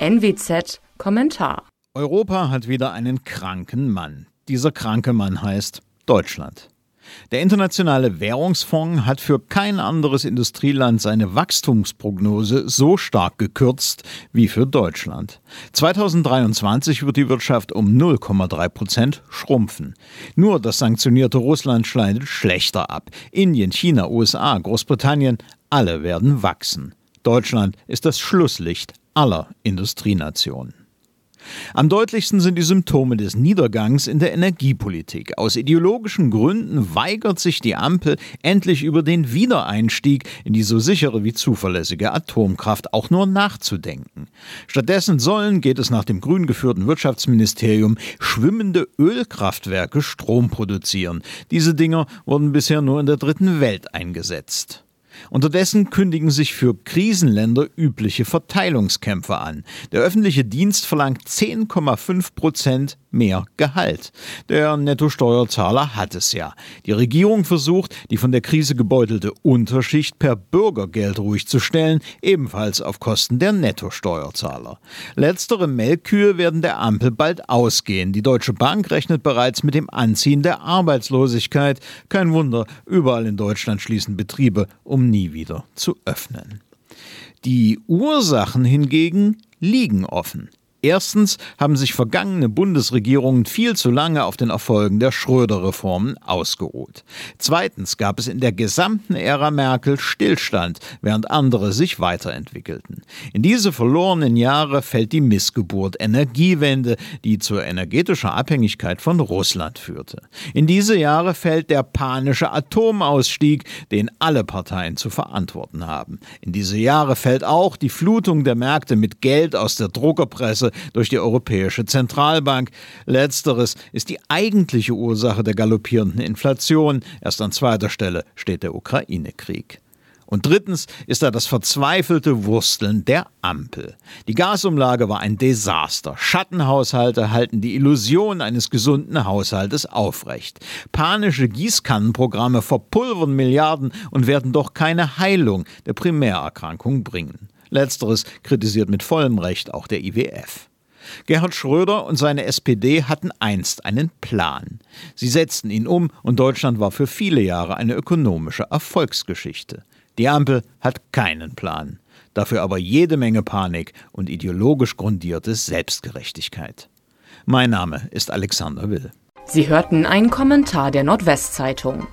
NWZ Kommentar. Europa hat wieder einen kranken Mann. Dieser kranke Mann heißt Deutschland. Der Internationale Währungsfonds hat für kein anderes Industrieland seine Wachstumsprognose so stark gekürzt wie für Deutschland. 2023 wird die Wirtschaft um 0,3 Prozent schrumpfen. Nur das sanktionierte Russland schneidet schlechter ab. Indien, China, USA, Großbritannien, alle werden wachsen. Deutschland ist das Schlusslicht aller Industrienationen. Am deutlichsten sind die Symptome des Niedergangs in der Energiepolitik. Aus ideologischen Gründen weigert sich die Ampel endlich über den Wiedereinstieg in die so sichere wie zuverlässige Atomkraft auch nur nachzudenken. Stattdessen sollen, geht es nach dem grün geführten Wirtschaftsministerium, schwimmende Ölkraftwerke Strom produzieren. Diese Dinger wurden bisher nur in der dritten Welt eingesetzt. Unterdessen kündigen sich für Krisenländer übliche Verteilungskämpfe an. Der öffentliche Dienst verlangt 10,5 Prozent mehr Gehalt. Der Nettosteuerzahler hat es ja. Die Regierung versucht, die von der Krise gebeutelte Unterschicht per Bürgergeld ruhig zu stellen, ebenfalls auf Kosten der Nettosteuerzahler. Letztere Melkkühe werden der Ampel bald ausgehen. Die Deutsche Bank rechnet bereits mit dem Anziehen der Arbeitslosigkeit. Kein Wunder, überall in Deutschland schließen Betriebe, um nie wieder zu öffnen. Die Ursachen hingegen liegen offen. Erstens haben sich vergangene Bundesregierungen viel zu lange auf den Erfolgen der Schröder-Reformen ausgeruht. Zweitens gab es in der gesamten Ära Merkel Stillstand, während andere sich weiterentwickelten. In diese verlorenen Jahre fällt die Missgeburt Energiewende, die zur energetischen Abhängigkeit von Russland führte. In diese Jahre fällt der panische Atomausstieg, den alle Parteien zu verantworten haben. In diese Jahre fällt auch die Flutung der Märkte mit Geld aus der Druckerpresse durch die Europäische Zentralbank. Letzteres ist die eigentliche Ursache der galoppierenden Inflation. Erst an zweiter Stelle steht der Ukraine-Krieg. Und drittens ist da das verzweifelte Wursteln der Ampel. Die Gasumlage war ein Desaster. Schattenhaushalte halten die Illusion eines gesunden Haushaltes aufrecht. Panische Gießkannenprogramme verpulvern Milliarden und werden doch keine Heilung der Primärerkrankung bringen. Letzteres kritisiert mit vollem Recht auch der IWF. Gerhard Schröder und seine SPD hatten einst einen Plan. Sie setzten ihn um und Deutschland war für viele Jahre eine ökonomische Erfolgsgeschichte. Die Ampel hat keinen Plan, dafür aber jede Menge Panik und ideologisch grundierte Selbstgerechtigkeit. Mein Name ist Alexander Will. Sie hörten einen Kommentar der Nordwestzeitung.